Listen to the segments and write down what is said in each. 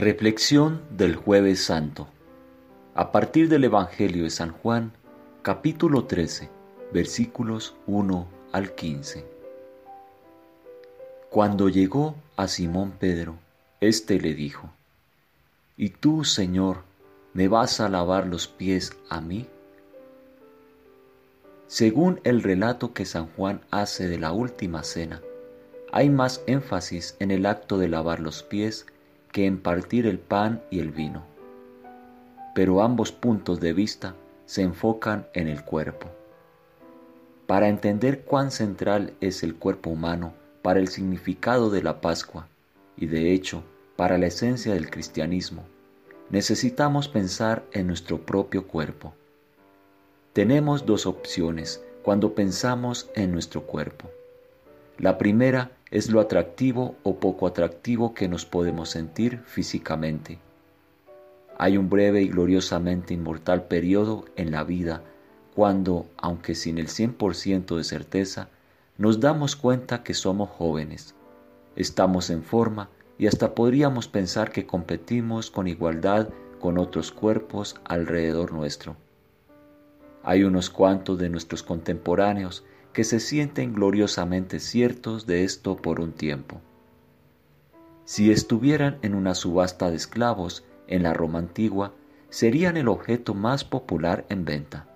Reflexión del jueves santo. A partir del Evangelio de San Juan, capítulo 13, versículos 1 al 15. Cuando llegó a Simón Pedro, éste le dijo, ¿Y tú, Señor, me vas a lavar los pies a mí? Según el relato que San Juan hace de la última cena, hay más énfasis en el acto de lavar los pies que en partir el pan y el vino. Pero ambos puntos de vista se enfocan en el cuerpo. Para entender cuán central es el cuerpo humano para el significado de la Pascua y de hecho para la esencia del cristianismo, necesitamos pensar en nuestro propio cuerpo. Tenemos dos opciones cuando pensamos en nuestro cuerpo. La primera es lo atractivo o poco atractivo que nos podemos sentir físicamente. Hay un breve y gloriosamente inmortal periodo en la vida cuando, aunque sin el 100% de certeza, nos damos cuenta que somos jóvenes, estamos en forma y hasta podríamos pensar que competimos con igualdad con otros cuerpos alrededor nuestro. Hay unos cuantos de nuestros contemporáneos que se sienten gloriosamente ciertos de esto por un tiempo. Si estuvieran en una subasta de esclavos en la Roma antigua, serían el objeto más popular en venta.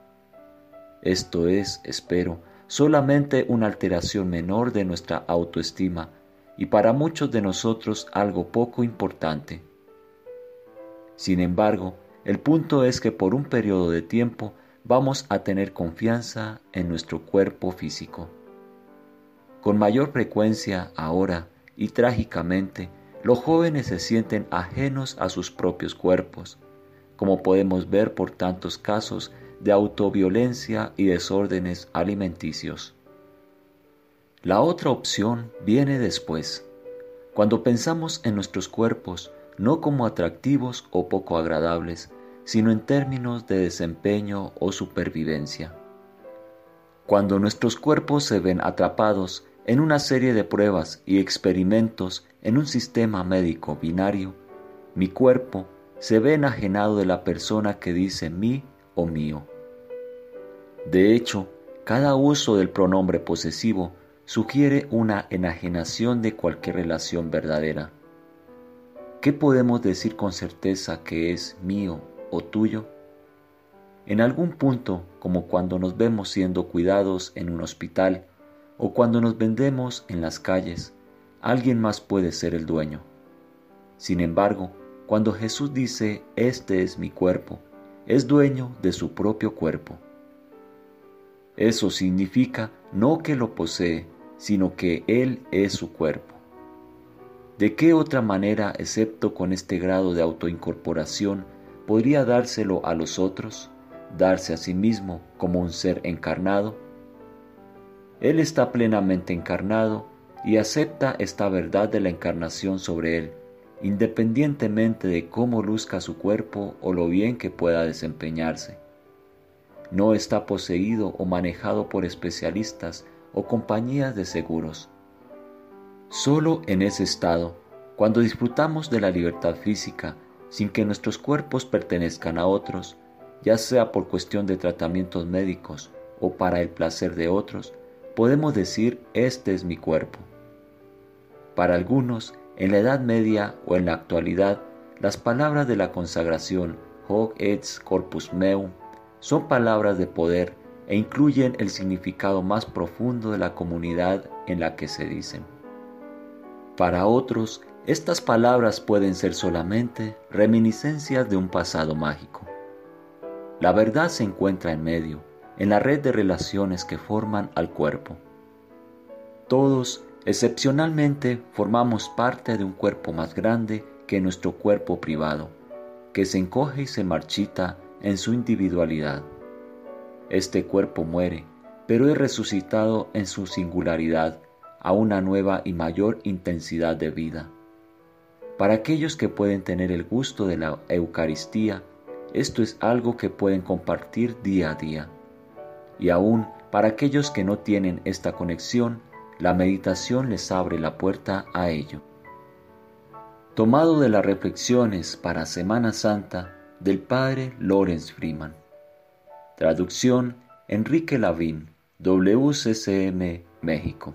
Esto es, espero, solamente una alteración menor de nuestra autoestima y para muchos de nosotros algo poco importante. Sin embargo, el punto es que por un periodo de tiempo vamos a tener confianza en nuestro cuerpo físico. Con mayor frecuencia ahora, y trágicamente, los jóvenes se sienten ajenos a sus propios cuerpos, como podemos ver por tantos casos de autoviolencia y desórdenes alimenticios. La otra opción viene después, cuando pensamos en nuestros cuerpos no como atractivos o poco agradables, sino en términos de desempeño o supervivencia. Cuando nuestros cuerpos se ven atrapados en una serie de pruebas y experimentos en un sistema médico binario, mi cuerpo se ve enajenado de la persona que dice mí o mío. De hecho, cada uso del pronombre posesivo sugiere una enajenación de cualquier relación verdadera. ¿Qué podemos decir con certeza que es mío o tuyo? En algún punto, como cuando nos vemos siendo cuidados en un hospital o cuando nos vendemos en las calles, alguien más puede ser el dueño. Sin embargo, cuando Jesús dice, este es mi cuerpo, es dueño de su propio cuerpo. Eso significa no que lo posee, sino que Él es su cuerpo. ¿De qué otra manera, excepto con este grado de autoincorporación, podría dárselo a los otros, darse a sí mismo como un ser encarnado? Él está plenamente encarnado y acepta esta verdad de la encarnación sobre él, independientemente de cómo luzca su cuerpo o lo bien que pueda desempeñarse. No está poseído o manejado por especialistas o compañías de seguros. Solo en ese estado, cuando disfrutamos de la libertad física sin que nuestros cuerpos pertenezcan a otros, ya sea por cuestión de tratamientos médicos o para el placer de otros, podemos decir, este es mi cuerpo. Para algunos, en la Edad Media o en la actualidad, las palabras de la consagración, hoc et corpus meum, son palabras de poder e incluyen el significado más profundo de la comunidad en la que se dicen. Para otros, estas palabras pueden ser solamente reminiscencias de un pasado mágico. La verdad se encuentra en medio, en la red de relaciones que forman al cuerpo. Todos, excepcionalmente, formamos parte de un cuerpo más grande que nuestro cuerpo privado, que se encoge y se marchita en su individualidad. Este cuerpo muere, pero es resucitado en su singularidad a una nueva y mayor intensidad de vida. Para aquellos que pueden tener el gusto de la Eucaristía, esto es algo que pueden compartir día a día. Y aún para aquellos que no tienen esta conexión, la meditación les abre la puerta a ello. Tomado de las reflexiones para Semana Santa del padre Lawrence Freeman. Traducción Enrique Lavín, WCCM, México.